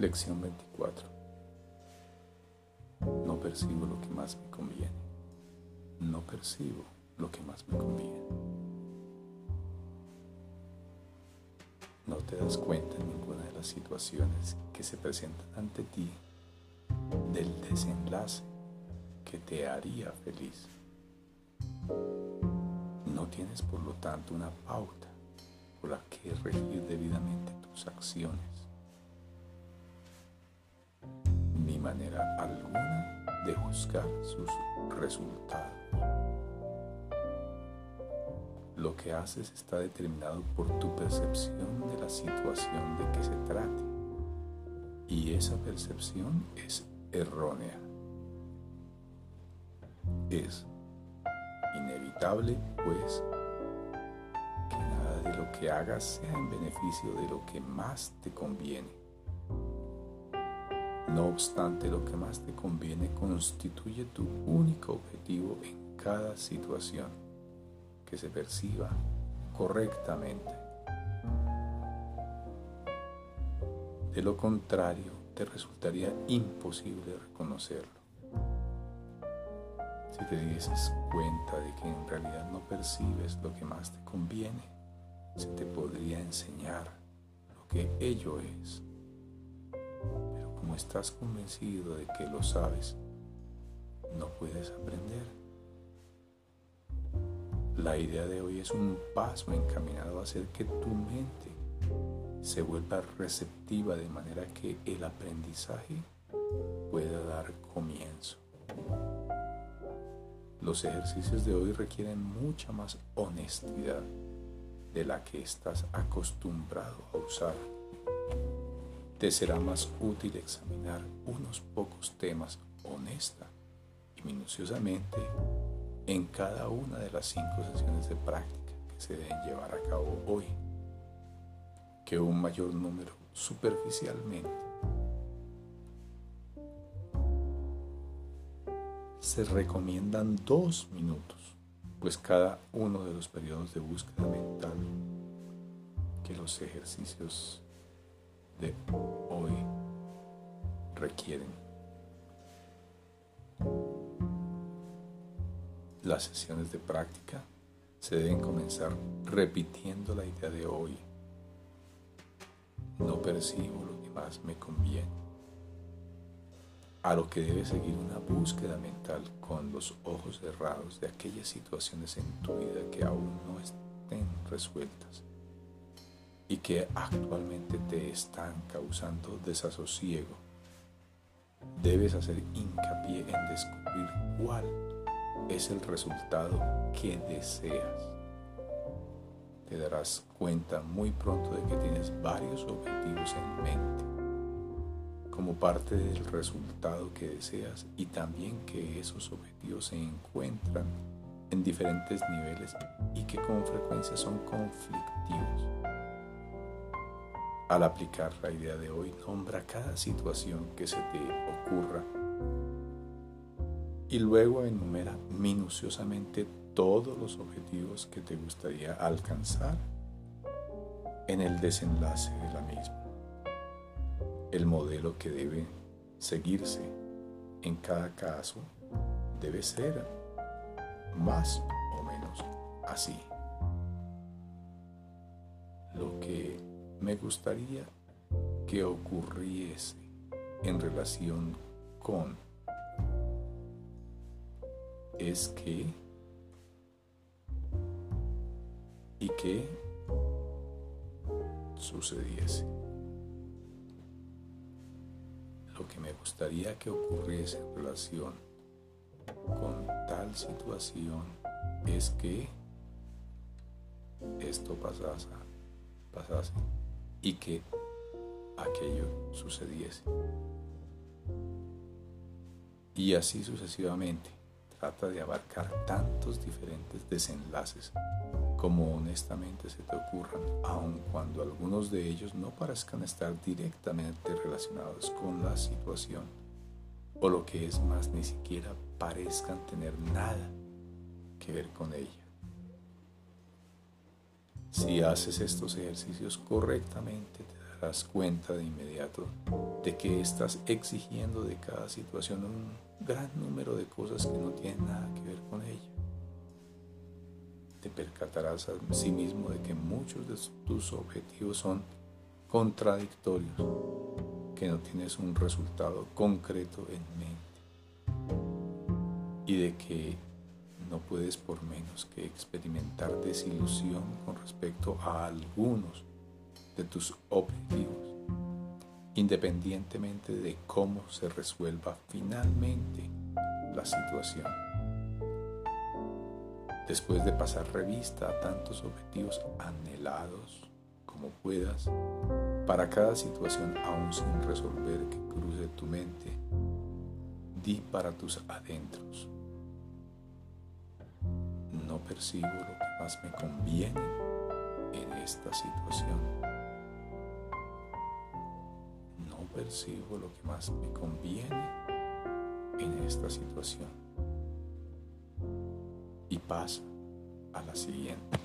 Lección 24. No percibo lo que más me conviene. No percibo lo que más me conviene. No te das cuenta en ninguna de las situaciones que se presentan ante ti del desenlace que te haría feliz. No tienes por lo tanto una pauta por la que regir debidamente tus acciones manera alguna de juzgar sus resultados. Lo que haces está determinado por tu percepción de la situación de que se trate y esa percepción es errónea. Es inevitable, pues, que nada de lo que hagas sea en beneficio de lo que más te conviene no obstante, lo que más te conviene constituye tu único objetivo en cada situación que se perciba correctamente. De lo contrario, te resultaría imposible reconocerlo. Si te dieses cuenta de que en realidad no percibes lo que más te conviene, se te podría enseñar lo que ello es estás convencido de que lo sabes, no puedes aprender. La idea de hoy es un paso encaminado a hacer que tu mente se vuelva receptiva de manera que el aprendizaje pueda dar comienzo. Los ejercicios de hoy requieren mucha más honestidad de la que estás acostumbrado a usar te será más útil examinar unos pocos temas honesta y minuciosamente en cada una de las cinco sesiones de práctica que se deben llevar a cabo hoy, que un mayor número superficialmente. Se recomiendan dos minutos, pues cada uno de los periodos de búsqueda mental que los ejercicios de hoy requieren. Las sesiones de práctica se deben comenzar repitiendo la idea de hoy. No percibo lo que más me conviene. A lo que debe seguir una búsqueda mental con los ojos cerrados de aquellas situaciones en tu vida que aún no estén resueltas y que actualmente te están causando desasosiego. Debes hacer hincapié en descubrir cuál es el resultado que deseas. Te darás cuenta muy pronto de que tienes varios objetivos en mente como parte del resultado que deseas y también que esos objetivos se encuentran en diferentes niveles y que con frecuencia son conflictivos. Al aplicar la idea de hoy, nombra cada situación que se te ocurra y luego enumera minuciosamente todos los objetivos que te gustaría alcanzar en el desenlace de la misma. El modelo que debe seguirse en cada caso debe ser más o menos así. Lo que me gustaría que ocurriese en relación con es que y que sucediese. Lo que me gustaría que ocurriese en relación con tal situación es que esto pasase, pasase y que aquello sucediese. Y así sucesivamente. Trata de abarcar tantos diferentes desenlaces como honestamente se te ocurran, aun cuando algunos de ellos no parezcan estar directamente relacionados con la situación, o lo que es más, ni siquiera parezcan tener nada que ver con ella. Si haces estos ejercicios correctamente, te das cuenta de inmediato de que estás exigiendo de cada situación un gran número de cosas que no tienen nada que ver con ella. Te percatarás a sí mismo de que muchos de tus objetivos son contradictorios, que no tienes un resultado concreto en mente y de que no puedes por menos que experimentar desilusión con respecto a algunos de tus objetivos, independientemente de cómo se resuelva finalmente la situación. Después de pasar revista a tantos objetivos anhelados como puedas, para cada situación aún sin resolver que cruce tu mente, di para tus adentros. No percibo lo que más me conviene en esta situación percibo lo que más me conviene en esta situación. Y pasa a la siguiente.